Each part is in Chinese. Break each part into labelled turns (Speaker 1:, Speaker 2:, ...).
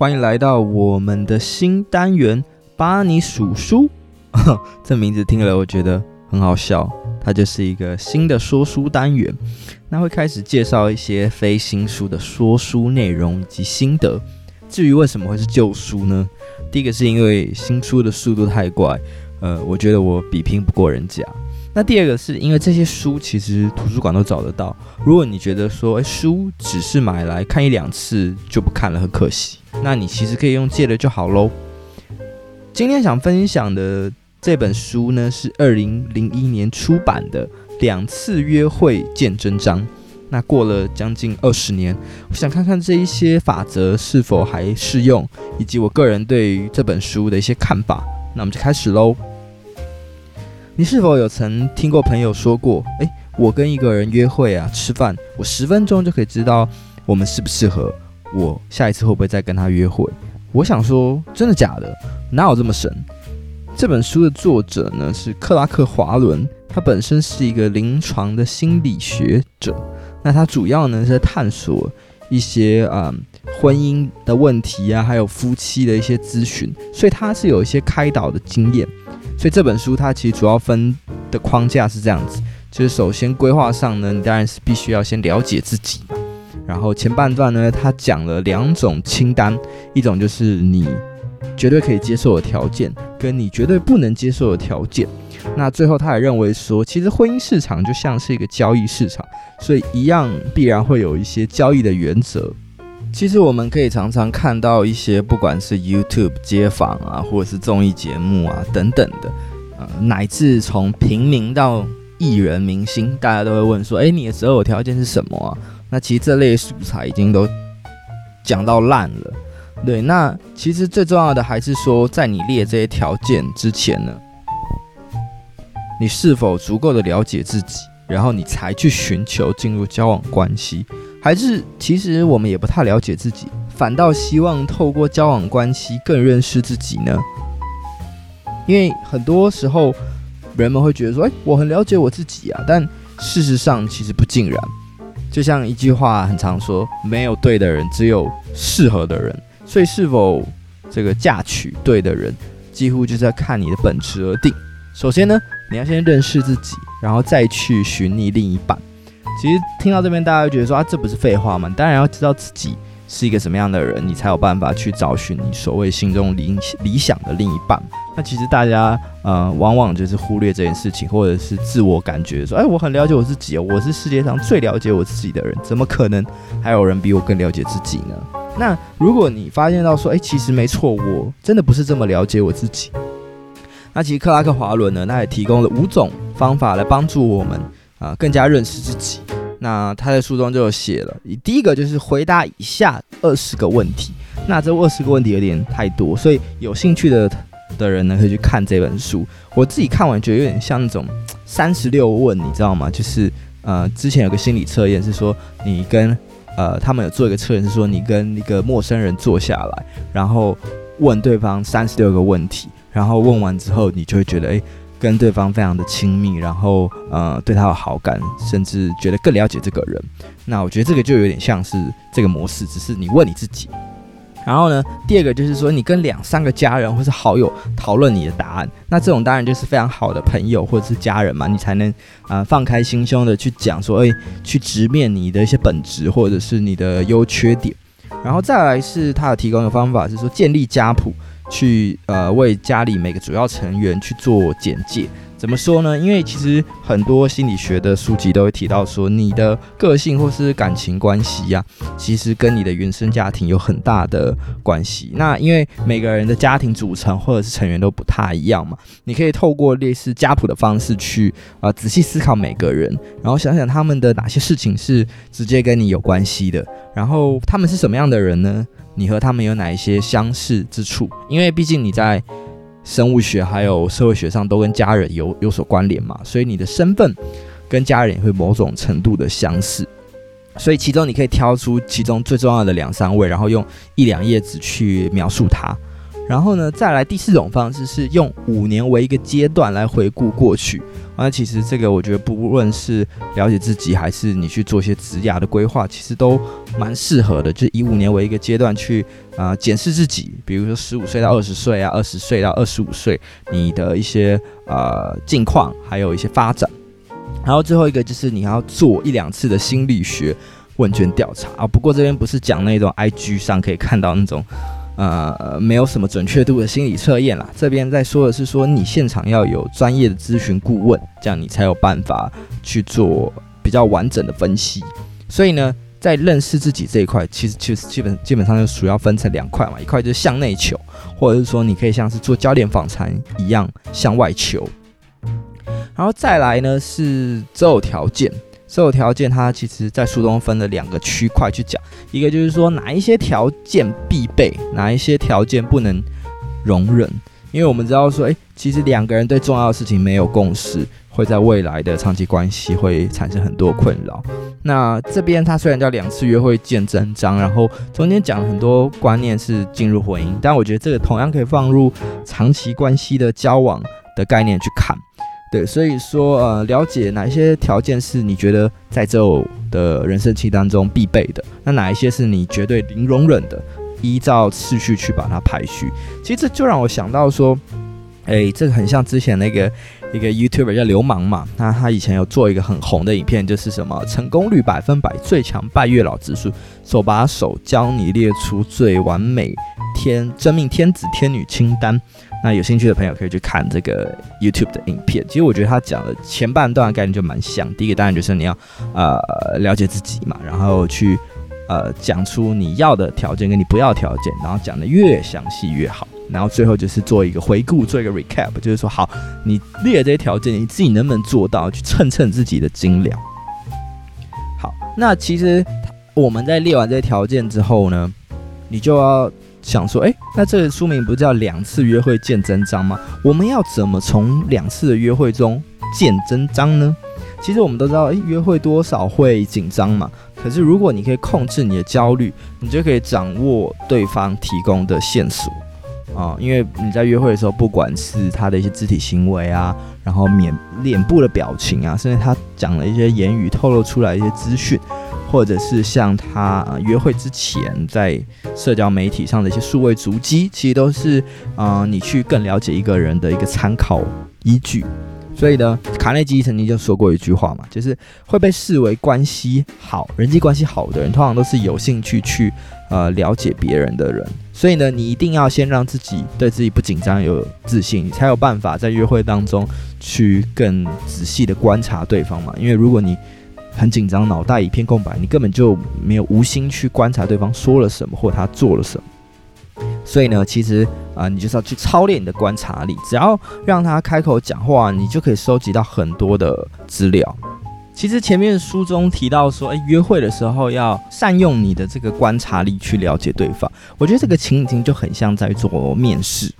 Speaker 1: 欢迎来到我们的新单元“巴尼数书”。这名字听了我觉得很好笑，它就是一个新的说书单元。那会开始介绍一些非新书的说书内容以及心得。至于为什么会是旧书呢？第一个是因为新书的速度太快，呃，我觉得我比拼不过人家。那第二个是因为这些书其实图书馆都找得到。如果你觉得说，诶，书只是买来看一两次就不看了，很可惜。那你其实可以用借的就好喽。今天想分享的这本书呢，是二零零一年出版的《两次约会见真章》。那过了将近二十年，我想看看这一些法则是否还适用，以及我个人对于这本书的一些看法。那我们就开始喽。你是否有曾听过朋友说过，诶，我跟一个人约会啊，吃饭，我十分钟就可以知道我们适不适合，我下一次会不会再跟他约会？我想说，真的假的？哪有这么神？这本书的作者呢，是克拉克·华伦，他本身是一个临床的心理学者。那他主要呢是在探索一些啊、嗯、婚姻的问题啊，还有夫妻的一些咨询，所以他是有一些开导的经验。所以这本书它其实主要分的框架是这样子，就是首先规划上呢，你当然是必须要先了解自己嘛。然后前半段呢，他讲了两种清单，一种就是你绝对可以接受的条件，跟你绝对不能接受的条件。那最后他也认为说，其实婚姻市场就像是一个交易市场，所以一样必然会有一些交易的原则。其实我们可以常常看到一些，不管是 YouTube 街访啊，或者是综艺节目啊等等的，呃，乃至从平民到艺人明星，大家都会问说：“诶，你的择偶条件是什么啊？”那其实这类素材已经都讲到烂了。对，那其实最重要的还是说，在你列这些条件之前呢，你是否足够的了解自己，然后你才去寻求进入交往关系。还是其实我们也不太了解自己，反倒希望透过交往关系更认识自己呢？因为很多时候人们会觉得说：“哎，我很了解我自己啊。”但事实上其实不尽然。就像一句话很常说：“没有对的人，只有适合的人。”所以是否这个嫁娶对的人，几乎就是要看你的本质而定。首先呢，你要先认识自己，然后再去寻觅另一半。其实听到这边，大家会觉得说啊，这不是废话吗？当然要知道自己是一个什么样的人，你才有办法去找寻你所谓心中理理想的另一半。那其实大家呃，往往就是忽略这件事情，或者是自我感觉说，哎，我很了解我自己，我是世界上最了解我自己的人，怎么可能还有人比我更了解自己呢？那如果你发现到说，哎，其实没错，我真的不是这么了解我自己。那其实克拉克华伦呢，他也提供了五种方法来帮助我们。啊，更加认识自己。那他在书中就写了，第一个就是回答以下二十个问题。那这二十个问题有点太多，所以有兴趣的的人呢，可以去看这本书。我自己看完觉得有点像那种三十六问，你知道吗？就是呃，之前有个心理测验是说，你跟呃，他们有做一个测验是说，你跟一个陌生人坐下来，然后问对方三十六个问题，然后问完之后，你就会觉得，诶。跟对方非常的亲密，然后呃对他有好感，甚至觉得更了解这个人。那我觉得这个就有点像是这个模式，只是你问你自己。然后呢，第二个就是说你跟两三个家人或是好友讨论你的答案，那这种当然就是非常好的朋友或者是家人嘛，你才能啊、放开心胸的去讲说，诶，去直面你的一些本质或者是你的优缺点。然后再来是他有提供的方法是说建立家谱。去呃为家里每个主要成员去做简介，怎么说呢？因为其实很多心理学的书籍都会提到说，你的个性或是感情关系呀，其实跟你的原生家庭有很大的关系。那因为每个人的家庭组成或者是成员都不太一样嘛，你可以透过类似家谱的方式去啊仔细思考每个人，然后想想他们的哪些事情是直接跟你有关系的，然后他们是什么样的人呢？你和他们有哪一些相似之处？因为毕竟你在生物学还有社会学上都跟家人有有所关联嘛，所以你的身份跟家人也会某种程度的相似。所以其中你可以挑出其中最重要的两三位，然后用一两页纸去描述它。然后呢，再来第四种方式是用五年为一个阶段来回顾过去。那其实这个我觉得，不论是了解自己，还是你去做一些职涯的规划，其实都蛮适合的。就以五年为一个阶段去啊检视自己，比如说十五岁到二十岁啊，二十岁到二十五岁，你的一些呃近况，还有一些发展。然后最后一个就是你要做一两次的心理学问卷调查啊。不过这边不是讲那种 IG 上可以看到那种。呃，没有什么准确度的心理测验啦。这边在说的是说，你现场要有专业的咨询顾问，这样你才有办法去做比较完整的分析。所以呢，在认识自己这一块，其实其实基本基本上就主要分成两块嘛，一块就是向内求，或者是说你可以像是做焦点访谈一样向外求。然后再来呢是择偶条件。所有条件，它其实在书中分了两个区块去讲，一个就是说哪一些条件必备，哪一些条件不能容忍。因为我们知道说，诶，其实两个人对重要的事情没有共识，会在未来的长期关系会产生很多困扰。那这边它虽然叫两次约会见真章，然后中间讲了很多观念是进入婚姻，但我觉得这个同样可以放入长期关系的交往的概念去看。对，所以说，呃，了解哪一些条件是你觉得在择偶的人生期当中必备的，那哪一些是你绝对零容忍的，依照次序去把它排序。其实这就让我想到说，哎，这个很像之前那个一个 YouTuber 叫流氓嘛，那他以前有做一个很红的影片，就是什么成功率百分百最强拜月老指数，手把手教你列出最完美天真命天子天女清单。那有兴趣的朋友可以去看这个 YouTube 的影片。其实我觉得他讲的前半段概念就蛮像。第一个当然就是你要呃了解自己嘛，然后去呃讲出你要的条件跟你不要条件，然后讲的越详细越好。然后最后就是做一个回顾，做一个 recap，就是说好，你列这些条件，你自己能不能做到？去称称自己的斤两。好，那其实我们在列完这些条件之后呢，你就要。想说，诶，那这个书名不叫两次约会见真章吗？我们要怎么从两次的约会中见真章呢？其实我们都知道，诶，约会多少会紧张嘛。可是如果你可以控制你的焦虑，你就可以掌握对方提供的线索啊。因为你在约会的时候，不管是他的一些肢体行为啊，然后脸脸部的表情啊，甚至他讲了一些言语透露出来一些资讯。或者是像他约会之前在社交媒体上的一些数位足迹，其实都是啊、你去更了解一个人的一个参考依据。所以呢，卡内基曾经就说过一句话嘛，就是会被视为关系好、人际关系好的人，通常都是有兴趣去呃了解别人的人。所以呢，你一定要先让自己对自己不紧张、有自信，你才有办法在约会当中去更仔细的观察对方嘛。因为如果你很紧张，脑袋一片空白，你根本就没有无心去观察对方说了什么或他做了什么。所以呢，其实啊、你就是要去操练你的观察力，只要让他开口讲话，你就可以收集到很多的资料。其实前面书中提到说，诶，约会的时候要善用你的这个观察力去了解对方。我觉得这个情景就很像在做面试。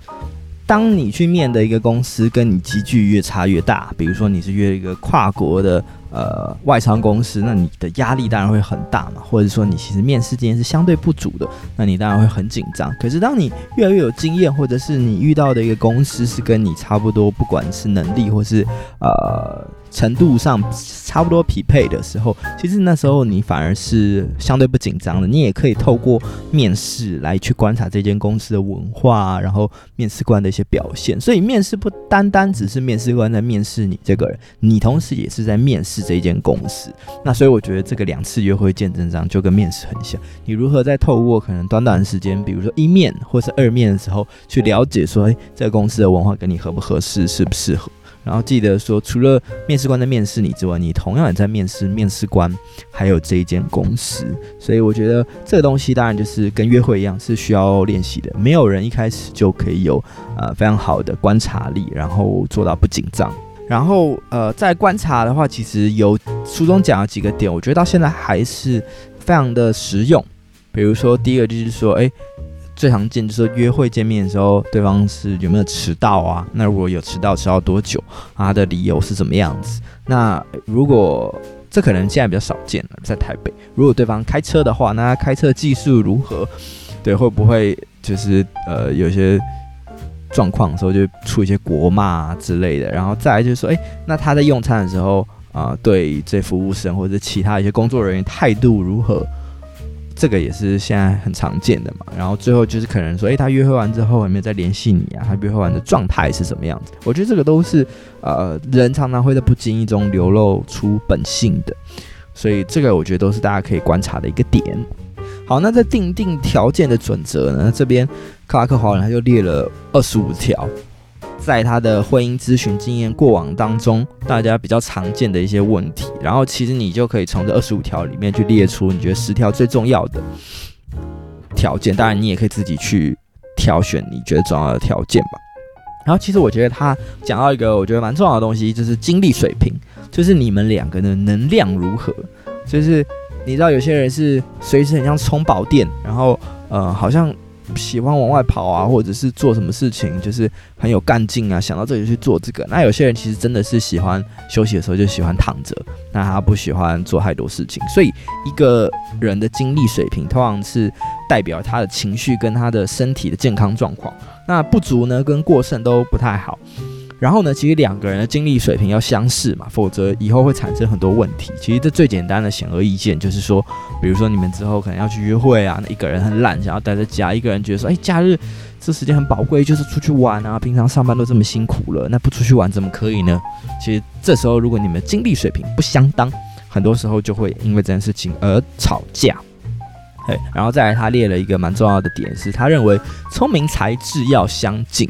Speaker 1: 当你去面的一个公司跟你级距越差越大，比如说你是约一个跨国的。呃，外商公司，那你的压力当然会很大嘛，或者说你其实面试经验是相对不足的，那你当然会很紧张。可是当你越来越有经验，或者是你遇到的一个公司是跟你差不多，不管是能力或是呃。程度上差不多匹配的时候，其实那时候你反而是相对不紧张的。你也可以透过面试来去观察这间公司的文化，然后面试官的一些表现。所以面试不单单只是面试官在面试你这个人，你同时也是在面试这间公司。那所以我觉得这个两次约会见真章就跟面试很像。你如何在透过可能短短的时间，比如说一面或是二面的时候，去了解说，诶，这个公司的文化跟你合不合适，适不适合？然后记得说，除了面试官在面试你之外，你同样也在面试面试官，还有这一间公司。所以我觉得这个东西当然就是跟约会一样，是需要练习的。没有人一开始就可以有呃非常好的观察力，然后做到不紧张。然后呃，在观察的话，其实有书中讲了几个点，我觉得到现在还是非常的实用。比如说第一个就是说，哎。最常见就是约会见面的时候，对方是有没有迟到啊？那如果有迟到，迟到多久？他的理由是怎么样子？那如果这可能现在比较少见了，在台北，如果对方开车的话，那他开车技术如何？对，会不会就是呃有些状况的时候，就出一些国骂之类的。然后再来就是说，诶，那他在用餐的时候啊、对这服务生或者其他一些工作人员态度如何？这个也是现在很常见的嘛。然后最后就是可能说，诶，他约会完之后有没有再联系你啊？他约会完的状态是什么样子？我觉得这个都是呃，人常常会在不经意中流露出本性的。所以这个我觉得都是大家可以观察的一个点。好，那在定定条件的准则呢，这边克拉克华人他就列了二十五条，在他的婚姻咨询经验过往当中，大家比较常见的一些问题。然后其实你就可以从这二十五条里面去列出你觉得十条最重要的条件。当然，你也可以自己去挑选你觉得重要的条件吧。然后其实我觉得他讲到一个我觉得蛮重要的东西，就是精力水平。就是你们两个的能量如何？就是你知道有些人是随时很像充饱电，然后呃好像喜欢往外跑啊，或者是做什么事情就是很有干劲啊，想到这里去做这个。那有些人其实真的是喜欢休息的时候就喜欢躺着，那他不喜欢做太多事情。所以一个人的精力水平通常是代表他的情绪跟他的身体的健康状况。那不足呢跟过剩都不太好。然后呢，其实两个人的精力水平要相似嘛，否则以后会产生很多问题。其实这最简单的显而易见，就是说，比如说你们之后可能要去约会啊，那一个人很懒，想要待在家；一个人觉得说，哎，假日这时间很宝贵，就是出去玩啊。平常上班都这么辛苦了，那不出去玩怎么可以呢？其实这时候如果你们的精力水平不相当，很多时候就会因为这件事情而吵架。对，然后再来，他列了一个蛮重要的点，是他认为聪明才智要相近。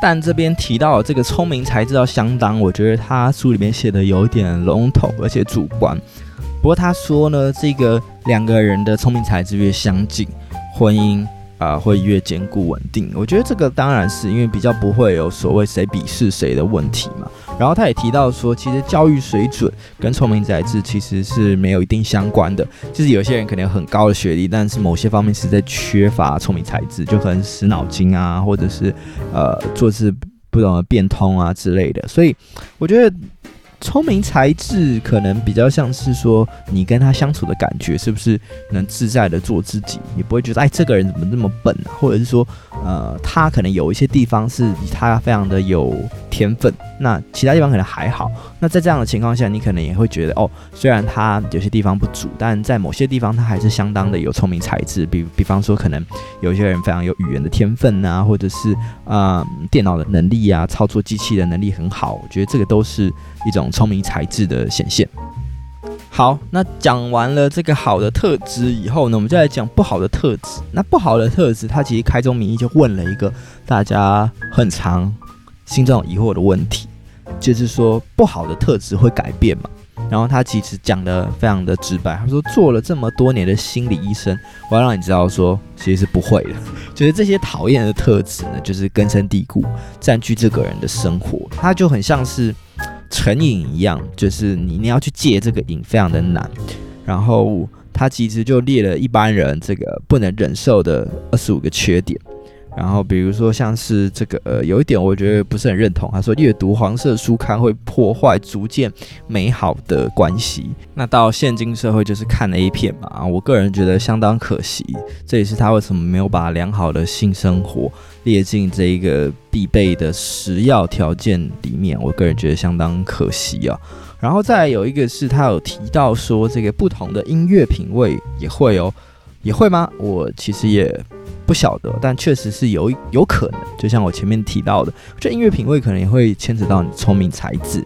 Speaker 1: 但这边提到这个聪明才智要相当，我觉得他书里面写的有点笼统而且主观。不过他说呢，这个两个人的聪明才智越相近，婚姻啊、会越坚固稳定。我觉得这个当然是因为比较不会有所谓谁鄙视谁的问题嘛。然后他也提到说，其实教育水准跟聪明才智其实是没有一定相关的。就是有些人可能有很高的学历，但是某些方面实在缺乏聪明才智，就可能死脑筋啊，或者是呃做事不懂得变通啊之类的。所以我觉得。聪明才智可能比较像是说，你跟他相处的感觉是不是能自在的做自己？你不会觉得，哎，这个人怎么那么笨啊？或者是说，呃，他可能有一些地方是他非常的有天分，那其他地方可能还好。那在这样的情况下，你可能也会觉得，哦，虽然他有些地方不足，但在某些地方他还是相当的有聪明才智。比比方说，可能有些人非常有语言的天分啊，或者是啊、电脑的能力啊，操作机器的能力很好。我觉得这个都是。一种聪明才智的显现。好，那讲完了这个好的特质以后呢，我们就来讲不好的特质。那不好的特质，他其实开宗明义就问了一个大家很常心中疑惑的问题，就是说不好的特质会改变吗？然后他其实讲的非常的直白，他说做了这么多年的心理医生，我要让你知道说，其实是不会的。就是这些讨厌的特质呢，就是根深蒂固，占据这个人的生活，他就很像是。成瘾一样，就是你你要去戒这个瘾非常的难。然后他其实就列了一般人这个不能忍受的二十五个缺点。然后比如说像是这个呃，有一点我觉得不是很认同。他说阅读黄色书刊会破坏逐渐美好的关系。那到现今社会就是看 A 片嘛，我个人觉得相当可惜。这也是他为什么没有把良好的性生活列进这一个必备的十要条件里面，我个人觉得相当可惜啊。然后再有一个是他有提到说，这个不同的音乐品味也会哦，也会吗？我其实也不晓得，但确实是有有可能。就像我前面提到的，这音乐品味可能也会牵扯到你聪明才智，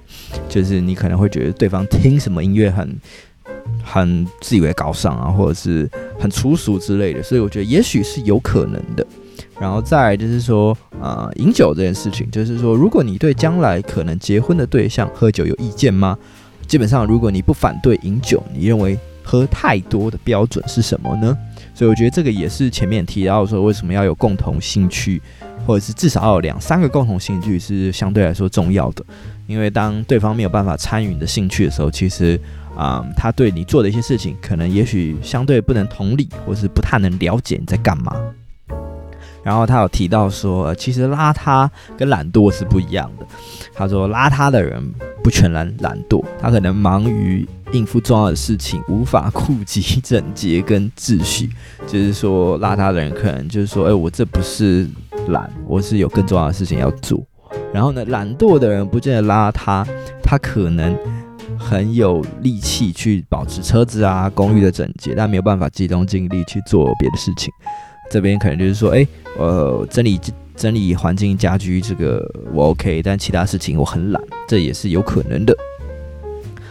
Speaker 1: 就是你可能会觉得对方听什么音乐很很自以为高尚啊，或者是很粗俗之类的，所以我觉得也许是有可能的。然后再就是说，呃，饮酒这件事情，就是说，如果你对将来可能结婚的对象喝酒有意见吗？基本上，如果你不反对饮酒，你认为喝太多的标准是什么呢？所以我觉得这个也是前面提到说，为什么要有共同兴趣，或者是至少要有两三个共同兴趣是相对来说重要的。因为当对方没有办法参与你的兴趣的时候，其实啊、他对你做的一些事情，可能也许相对不能同理，或是不太能了解你在干嘛。然后他有提到说，其实邋遢跟懒惰是不一样的。他说，邋遢的人不全然懒惰，他可能忙于应付重要的事情，无法顾及整洁跟秩序。就是说，邋遢的人可能就是说，哎，我这不是懒，我是有更重要的事情要做。然后呢，懒惰的人不见得邋遢，他可能很有力气去保持车子啊、公寓的整洁，但没有办法集中精力去做别的事情。这边可能就是说，哎，呃，整理整理环境、家居这个我 OK，但其他事情我很懒，这也是有可能的。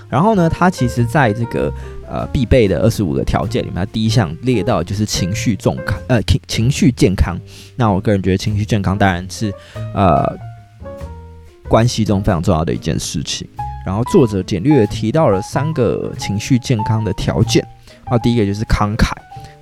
Speaker 1: 然后呢，他其实在这个呃必备的二十五个条件里面，他第一项列到就是情绪重康，呃情情绪健康。那我个人觉得情绪健康当然是呃。关系中非常重要的一件事情。然后作者简略提到了三个情绪健康的条件。啊，第一个就是慷慨。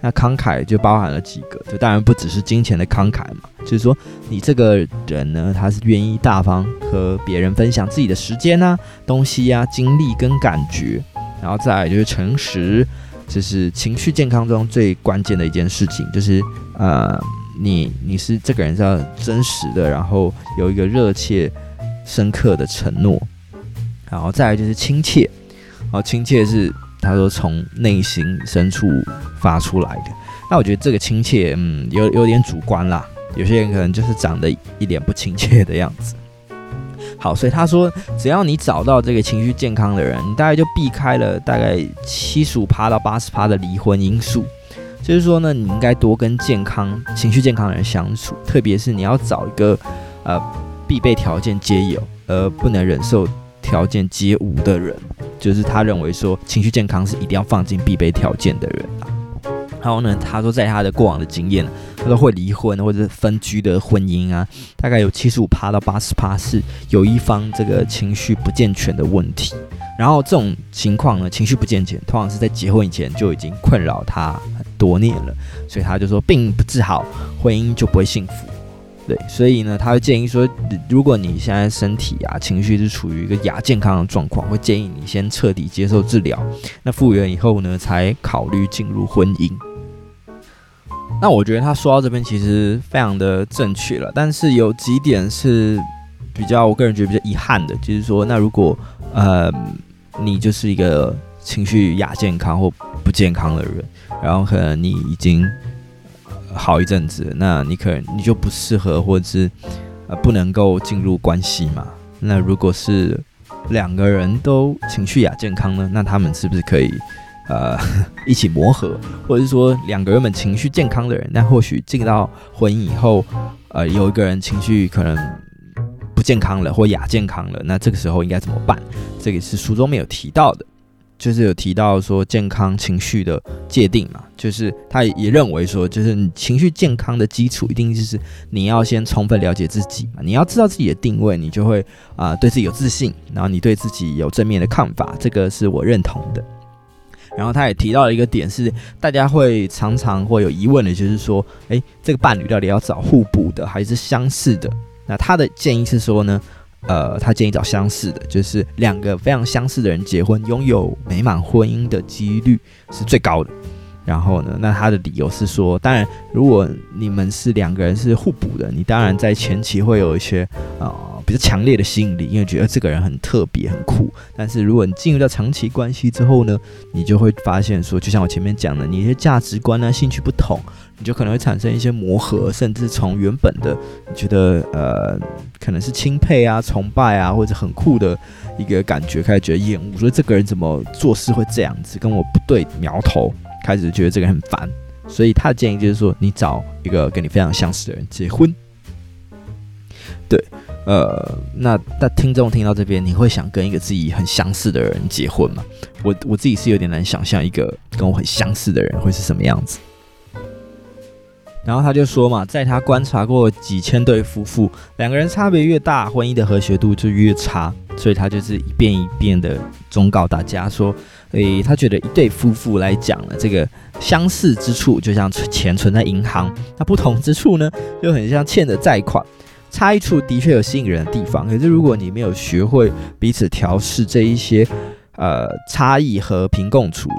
Speaker 1: 那慷慨就包含了几个，就当然不只是金钱的慷慨嘛，就是说你这个人呢，他是愿意大方和别人分享自己的时间啊、东西啊、精力跟感觉。然后再来就是诚实，这是情绪健康中最关键的一件事情，就是呃，你你是这个人是要真实的，然后有一个热切。深刻的承诺，然后再来就是亲切，然后亲切是他说从内心深处发出来的。那我觉得这个亲切，嗯，有有点主观啦。有些人可能就是长得一脸不亲切的样子。好，所以他说，只要你找到这个情绪健康的人，你大概就避开了大概七十五趴到八十趴的离婚因素。就是说呢，你应该多跟健康、情绪健康的人相处，特别是你要找一个呃。必备条件皆有，而不能忍受条件皆无的人，就是他认为说情绪健康是一定要放进必备条件的人。然后呢，他说在他的过往的经验，他说会离婚或者是分居的婚姻啊，大概有七十五趴到八十趴是有一方这个情绪不健全的问题。然后这种情况呢，情绪不健全，通常是在结婚以前就已经困扰他很多年了，所以他就说，并不治好，婚姻就不会幸福。对，所以呢，他会建议说，如果你现在身体啊、情绪是处于一个亚健康的状况，会建议你先彻底接受治疗，那复原以后呢，才考虑进入婚姻。那我觉得他说到这边其实非常的正确了，但是有几点是比较，我个人觉得比较遗憾的，就是说，那如果呃你就是一个情绪亚健康或不健康的人，然后可能你已经。好一阵子，那你可能你就不适合，或者是呃不能够进入关系嘛？那如果是两个人都情绪亚健康呢？那他们是不是可以呃一起磨合？或者是说两个原本情绪健康的人，那或许进到婚姻以后，呃有一个人情绪可能不健康了或亚健康了，那这个时候应该怎么办？这个是书中没有提到的。就是有提到说健康情绪的界定嘛，就是他也认为说，就是你情绪健康的基础一定就是你要先充分了解自己嘛，你要知道自己的定位，你就会啊、对自己有自信，然后你对自己有正面的看法，这个是我认同的。然后他也提到了一个点是大家会常常会有疑问的，就是说，诶，这个伴侣到底要找互补的还是相似的？那他的建议是说呢，呃，他建议找相似的，就是两个非常相似的人结婚，拥有美满婚姻的几率是最高的。然后呢，那他的理由是说，当然，如果你们是两个人是互补的，你当然在前期会有一些呃比较强烈的吸引力，因为觉得这个人很特别、很酷。但是如果你进入到长期关系之后呢，你就会发现说，就像我前面讲的，你的价值观啊、兴趣不同。你就可能会产生一些磨合，甚至从原本的你觉得呃可能是钦佩啊、崇拜啊，或者很酷的一个感觉，开始觉得厌恶，说这个人怎么做事会这样子，跟我不对苗头，开始觉得这个人很烦。所以他的建议就是说，你找一个跟你非常相似的人结婚。对，呃，那那听众听到这边，你会想跟一个自己很相似的人结婚吗？我我自己是有点难想象一个跟我很相似的人会是什么样子。然后他就说嘛，在他观察过几千对夫妇，两个人差别越大，婚姻的和谐度就越差。所以他就是一遍一遍的忠告大家说，诶，他觉得一对夫妇来讲呢，这个相似之处就像钱存在银行，那不同之处呢，就很像欠的债款。差异处的确有吸引人的地方，可是如果你没有学会彼此调试这一些，呃，差异和平共处。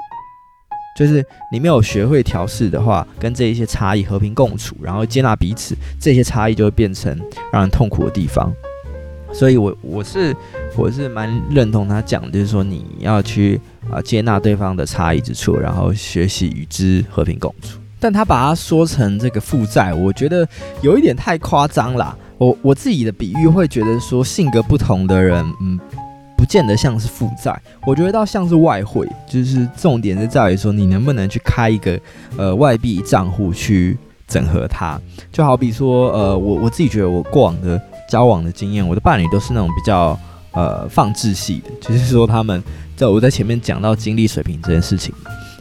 Speaker 1: 就是你没有学会调试的话，跟这一些差异和平共处，然后接纳彼此，这些差异就会变成让人痛苦的地方。所以我，我是我是蛮认同他讲，就是说你要去啊接纳对方的差异之处，然后学习与之和平共处。但他把它说成这个负债，我觉得有一点太夸张啦。我我自己的比喻会觉得说，性格不同的人，嗯，不见得像是负债，我觉得倒像是外汇，就是重点是在于说，你能不能去开一个呃外币账户去整合它。就好比说，呃，我我自己觉得我过往的交往的经验，我的伴侣都是那种比较呃放置系的，就是说他们在我在前面讲到精力水平这件事情，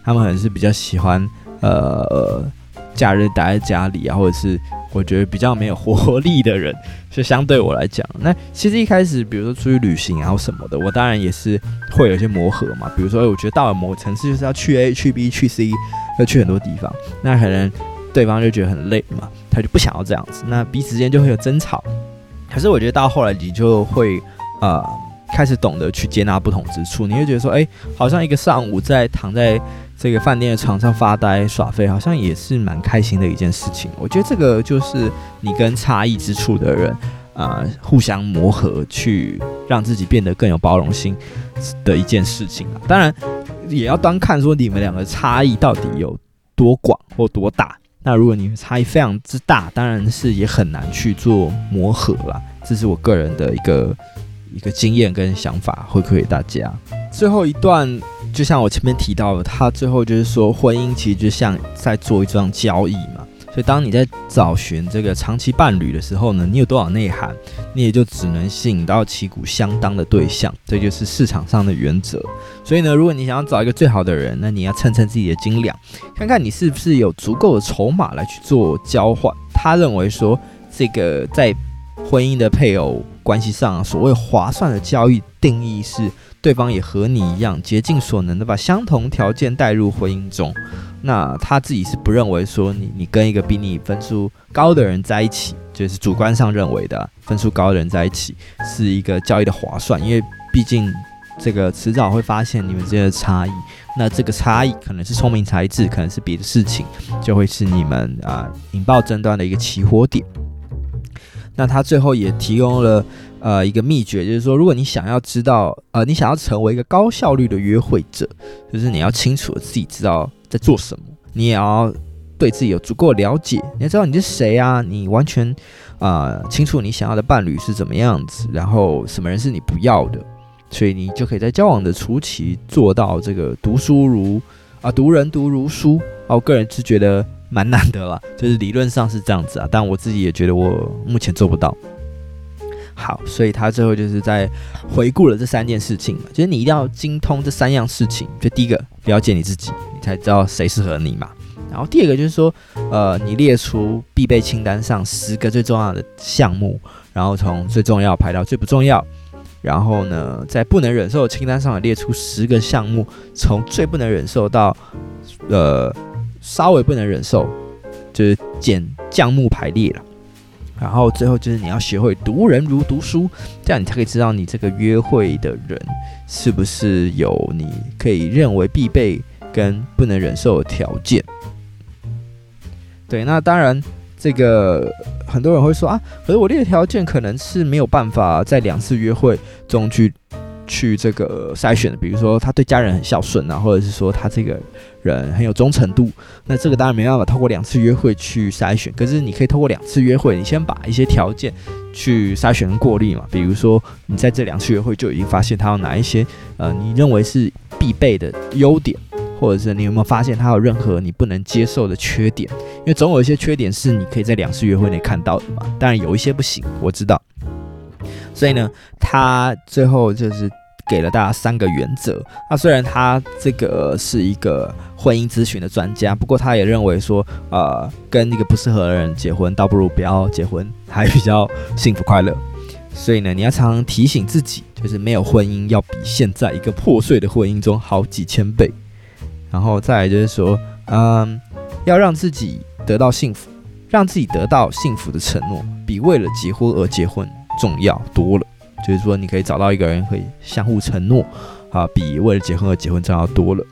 Speaker 1: 他们可能是比较喜欢呃假日待在家里啊，或者是。我觉得比较没有活力的人，就相对我来讲，那其实一开始，比如说出去旅行啊或什么的，我当然也是会有一些磨合嘛。比如说，我觉得到了某个城市就是要去 A 去 B 去 C，要去很多地方，那可能对方就觉得很累嘛，他就不想要这样子，那彼此之间就会有争吵。可是我觉得到后来，你就会呃开始懂得去接纳不同之处，你会觉得说，哎，好像一个上午在躺在。这个饭店的床上发呆耍废，好像也是蛮开心的一件事情。我觉得这个就是你跟差异之处的人，啊、呃，互相磨合，去让自己变得更有包容心的一件事情啊。当然，也要端看说你们两个差异到底有多广或多大。那如果你差异非常之大，当然是也很难去做磨合啦。这是我个人的一个一个经验跟想法，回馈给大家。最后一段。就像我前面提到的，他最后就是说，婚姻其实就像在做一桩交易嘛。所以当你在找寻这个长期伴侣的时候呢，你有多少内涵，你也就只能吸引到旗鼓相当的对象，这就是市场上的原则。所以呢，如果你想要找一个最好的人，那你要称称自己的斤两，看看你是不是有足够的筹码来去做交换。他认为说，这个在婚姻的配偶关系上，所谓划算的交易定义是。对方也和你一样，竭尽所能的把相同条件带入婚姻中。那他自己是不认为说你你跟一个比你分数高的人在一起，就是主观上认为的分数高的人在一起是一个交易的划算，因为毕竟这个迟早会发现你们之间的差异。那这个差异可能是聪明才智，可能是别的事情，就会是你们啊引爆争端的一个起火点。那他最后也提供了。呃，一个秘诀就是说，如果你想要知道，呃，你想要成为一个高效率的约会者，就是你要清楚自己知道在做什么，你也要对自己有足够了解，你要知道你是谁啊，你完全啊、呃、清楚你想要的伴侣是怎么样子，然后什么人是你不要的，所以你就可以在交往的初期做到这个读书如啊读人读如书啊，我个人是觉得蛮难的啦，就是理论上是这样子啊，但我自己也觉得我目前做不到。好，所以他最后就是在回顾了这三件事情嘛，就是你一定要精通这三样事情。就第一个，了解你自己，你才知道谁适合你嘛。然后第二个就是说，呃，你列出必备清单上十个最重要的项目，然后从最重要排到最不重要。然后呢，在不能忍受的清单上列出十个项目，从最不能忍受到呃稍微不能忍受，就是减降目排列了。然后最后就是你要学会读人如读书，这样你才可以知道你这个约会的人是不是有你可以认为必备跟不能忍受的条件。对，那当然这个很多人会说啊，可是我列的条件可能是没有办法在两次约会中去。去这个筛选的，比如说他对家人很孝顺啊，或者是说他这个人很有忠诚度，那这个当然没办法透过两次约会去筛选，可是你可以透过两次约会，你先把一些条件去筛选过滤嘛，比如说你在这两次约会就已经发现他有哪一些呃你认为是必备的优点，或者是你有没有发现他有任何你不能接受的缺点，因为总有一些缺点是你可以在两次约会内看到的嘛，当然有一些不行，我知道，所以呢，他最后就是。给了大家三个原则。那虽然他这个是一个婚姻咨询的专家，不过他也认为说，呃，跟一个不适合的人结婚，倒不如不要结婚，还比较幸福快乐。所以呢，你要常常提醒自己，就是没有婚姻要比现在一个破碎的婚姻中好几千倍。然后再来就是说，嗯，要让自己得到幸福，让自己得到幸福的承诺，比为了结婚而结婚重要多了。就是说，你可以找到一个人可以相互承诺，啊，比为了结婚而结婚重要多了。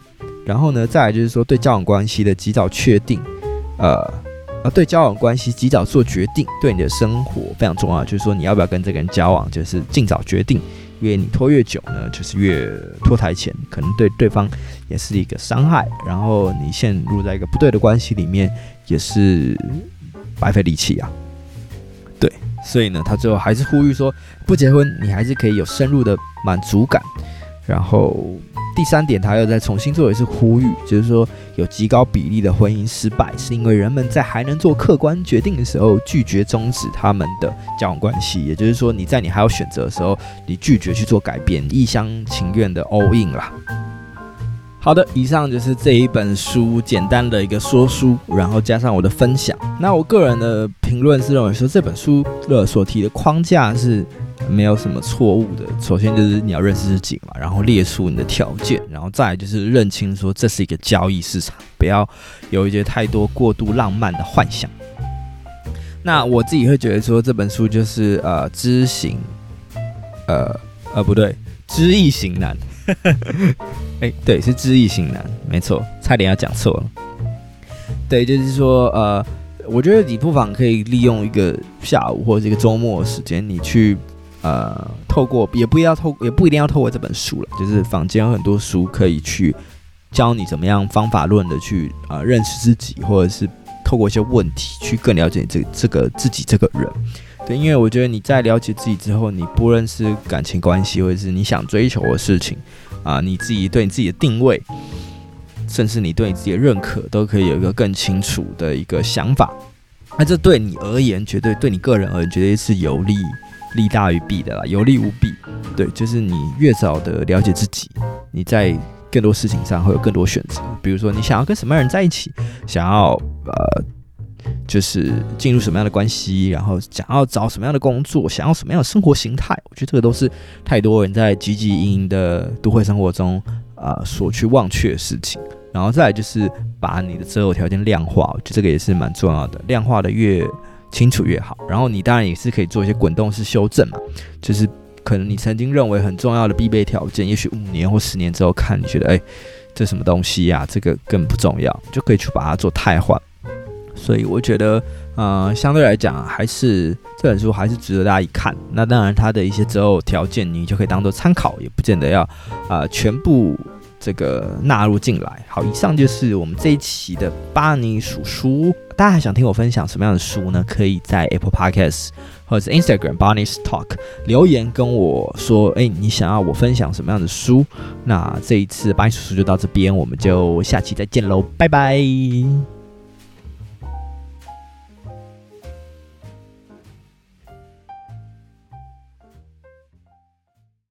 Speaker 1: 然后呢，再来就是说，对交往关系的及早确定，呃，啊，对交往关系及早做决定，对你的生活非常重要。就是说，你要不要跟这个人交往，就是尽早决定，因为你拖越久呢，就是越拖台前，可能对对方也是一个伤害，然后你陷入在一个不对的关系里面，也是白费力气啊。所以呢，他最后还是呼吁说，不结婚你还是可以有深入的满足感，然后。第三点，他又再重新做一次呼吁，就是说有极高比例的婚姻失败，是因为人们在还能做客观决定的时候拒绝终止他们的交往关系。也就是说，你在你还有选择的时候，你拒绝去做改变，一厢情愿的 all in 啦。好的，以上就是这一本书简单的一个说书，然后加上我的分享。那我个人的评论是认为说，这本书的所提的框架是。没有什么错误的。首先就是你要认识自己嘛，然后列出你的条件，然后再就是认清说这是一个交易市场，不要有一些太多过度浪漫的幻想。那我自己会觉得说这本书就是呃知行，呃呃不对，知易行难。哎，对，是知易行难，没错，差点要讲错了。对，就是说呃，我觉得你不妨可以利用一个下午或者一个周末的时间，你去。呃，透过也不要透，也不一定要透过这本书了，就是坊间有很多书可以去教你怎么样方法论的去呃认识自己，或者是透过一些问题去更了解这这个自己这个人。对，因为我觉得你在了解自己之后，你不论是感情关系，或者是你想追求的事情啊、你自己对你自己的定位，甚至你对你自己的认可，都可以有一个更清楚的一个想法。那这对你而言，绝对对你个人而言，绝对是有利。利大于弊的啦，有利无弊。对，就是你越早的了解自己，你在更多事情上会有更多选择。比如说，你想要跟什么样人在一起，想要呃，就是进入什么样的关系，然后想要找什么样的工作，想要什么样的生活形态，我觉得这个都是太多人在汲汲营营的都会生活中啊、所去忘却的事情。然后再来就是把你的择偶条件量化，我觉得这个也是蛮重要的，量化的越。清楚越好，然后你当然也是可以做一些滚动式修正嘛，就是可能你曾经认为很重要的必备条件，也许五年或十年之后看，你觉得哎，这什么东西呀？这个更不重要，就可以去把它做汰换。所以我觉得，呃，相对来讲，还是这本书还是值得大家一看。那当然，它的一些择偶条件你就可以当做参考，也不见得要啊、呃、全部。这个纳入进来。好，以上就是我们这一期的巴尼叔书。大家还想听我分享什么样的书呢？可以在 Apple Podcast 或者 Instagram Barney's Talk 留言跟我说。哎，你想要我分享什么样的书？那这一次巴尼叔书就到这边，我们就下期再见喽，拜拜。